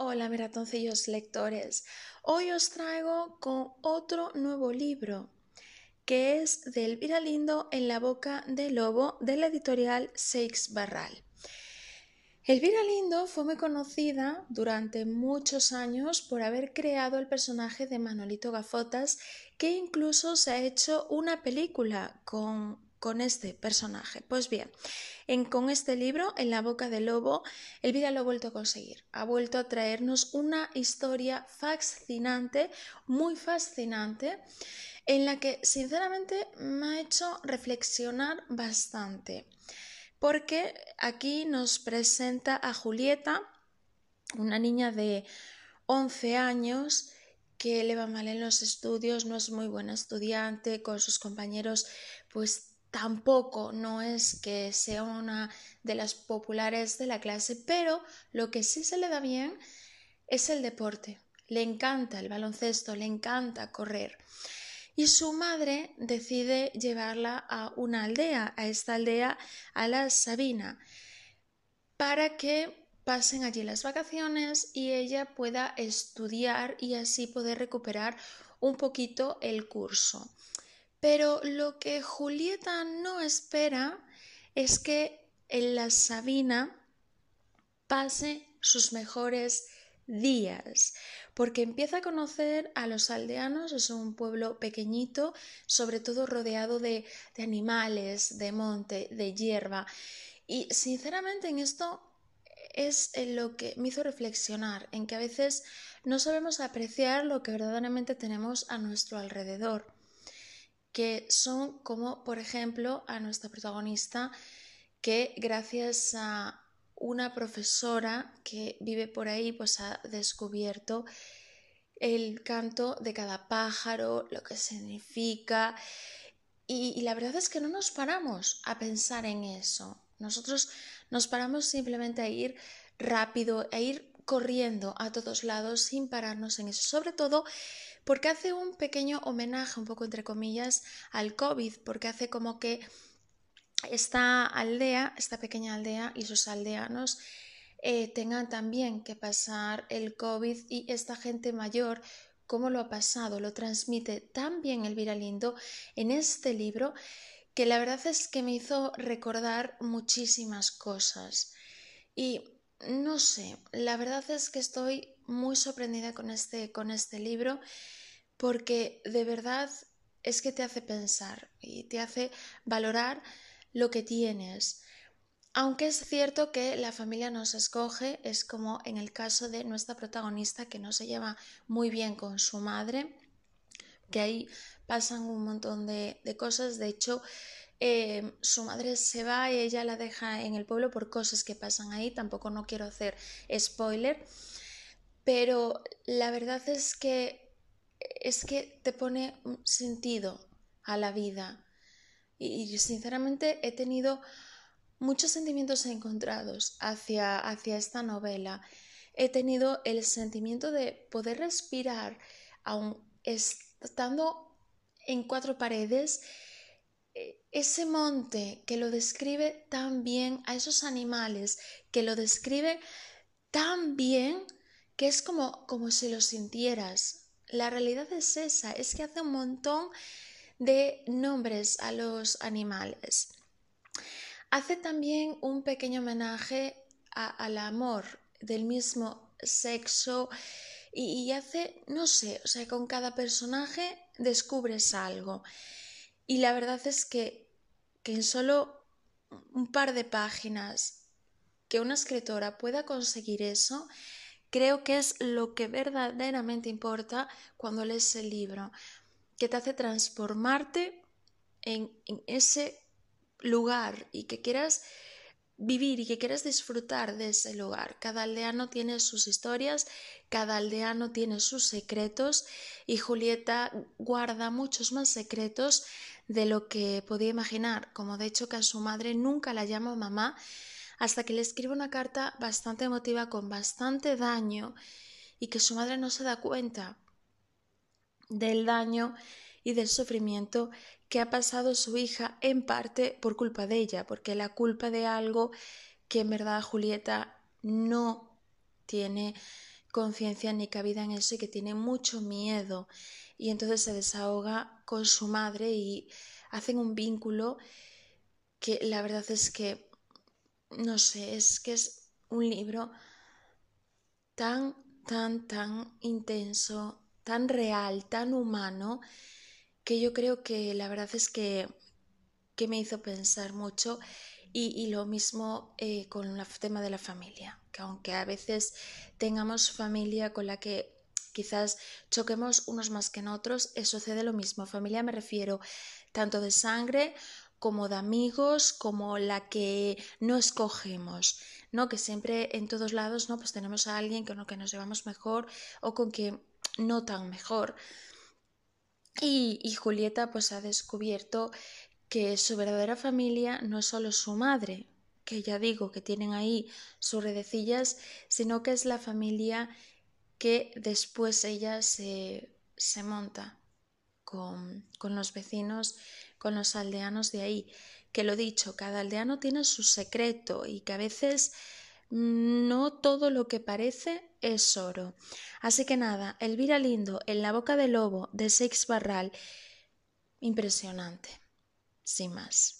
Hola meratoncillos lectores, hoy os traigo con otro nuevo libro que es de Elvira Lindo en la boca del lobo de la editorial Seix Barral. Elvira Lindo fue muy conocida durante muchos años por haber creado el personaje de Manolito Gafotas que incluso se ha hecho una película con con este personaje. Pues bien, con este libro, En la boca del lobo, Elvira lo ha vuelto a conseguir. Ha vuelto a traernos una historia fascinante, muy fascinante, en la que sinceramente me ha hecho reflexionar bastante. Porque aquí nos presenta a Julieta, una niña de 11 años, que le va mal en los estudios, no es muy buena estudiante, con sus compañeros pues tampoco no es que sea una de las populares de la clase, pero lo que sí se le da bien es el deporte. Le encanta el baloncesto, le encanta correr. Y su madre decide llevarla a una aldea, a esta aldea, a la Sabina, para que pasen allí las vacaciones y ella pueda estudiar y así poder recuperar un poquito el curso. Pero lo que Julieta no espera es que en la Sabina pase sus mejores días, porque empieza a conocer a los aldeanos, es un pueblo pequeñito, sobre todo rodeado de, de animales, de monte, de hierba. Y sinceramente en esto es en lo que me hizo reflexionar, en que a veces no sabemos apreciar lo que verdaderamente tenemos a nuestro alrededor que son como, por ejemplo, a nuestra protagonista, que gracias a una profesora que vive por ahí, pues ha descubierto el canto de cada pájaro, lo que significa. Y, la verdad es que no nos paramos a pensar en eso. Nosotros nos paramos simplemente a ir rápido, a ir corriendo a todos lados sin pararnos en eso. Sobre todo porque hace un pequeño homenaje, un poco entre comillas, al COVID, porque hace como que esta aldea, esta pequeña aldea y sus aldeanos eh, tengan también que pasar el COVID y esta gente mayor, cómo lo ha pasado, lo transmite tan bien Elvira Lindo en este libro que la verdad es que me hizo recordar muchísimas cosas. Y no sé, la verdad es que estoy muy sorprendida con este, con este libro porque de verdad es que te hace pensar y te hace valorar lo que tienes. Aunque es cierto que la familia nos escoge, es como en el caso de nuestra protagonista que no se lleva muy bien con su madre, que ahí pasan un montón de, cosas. De hecho, eh, su madre se va y ella la deja en el pueblo por cosas que pasan ahí. Tampoco no quiero hacer spoiler, pero la verdad es que es que te pone sentido a la vida. Y, sinceramente he tenido muchos sentimientos encontrados hacia, hacia esta novela. He tenido el sentimiento de poder respirar, aun estando en cuatro paredes, ese monte que lo describe tan bien, a esos animales que lo describe tan bien, que es como, como si lo sintieras, la realidad es esa, es que hace un montón de nombres a los animales. Hace también un pequeño homenaje al amor del mismo sexo y, hace, no sé, o sea, con cada personaje descubres algo. Y la verdad es que, que en solo un par de páginas que una escritora pueda conseguir eso, creo que es lo que verdaderamente importa cuando lees el libro, que te hace transformarte en, ese lugar y que quieras vivir y que quieras disfrutar de ese lugar. Cada aldeano tiene sus historias, cada aldeano tiene sus secretos y Julieta guarda muchos más secretos de lo que podía imaginar, como de hecho que a su madre nunca la llama mamá hasta que le escribe una carta bastante emotiva con bastante daño y que su madre no se da cuenta del daño y del sufrimiento que ha pasado su hija en parte por culpa de ella, porque la culpa de algo que en verdad Julieta no tiene conciencia ni cabida en eso y que tiene mucho miedo. Y entonces se desahoga con su madre y hacen un vínculo que la verdad es que no sé, es que es un libro tan, tan, tan intenso, tan real, tan humano, que yo creo que la verdad es que, que me hizo pensar mucho y, lo mismo eh, con el tema de la familia, que aunque a veces tengamos familia con la que quizás choquemos unos más que en otros, sucede lo mismo. Familia me refiero tanto de sangre como de amigos, como la que no escogemos, ¿no? Que siempre en todos lados, ¿no? Pues tenemos a alguien con lo que nos llevamos mejor o con que no tan mejor. Y, y Julieta pues ha descubierto que su verdadera familia no es solo su madre, que ya digo que tienen ahí sus redecillas, sino que es la familia que después ella se, se monta con, con los vecinos, con los aldeanos de ahí. Que lo dicho, cada aldeano tiene su secreto y que a veces no todo lo que parece es oro. Así que nada, Elvira Lindo en la boca del lobo de Seix Barral, impresionante, sin más.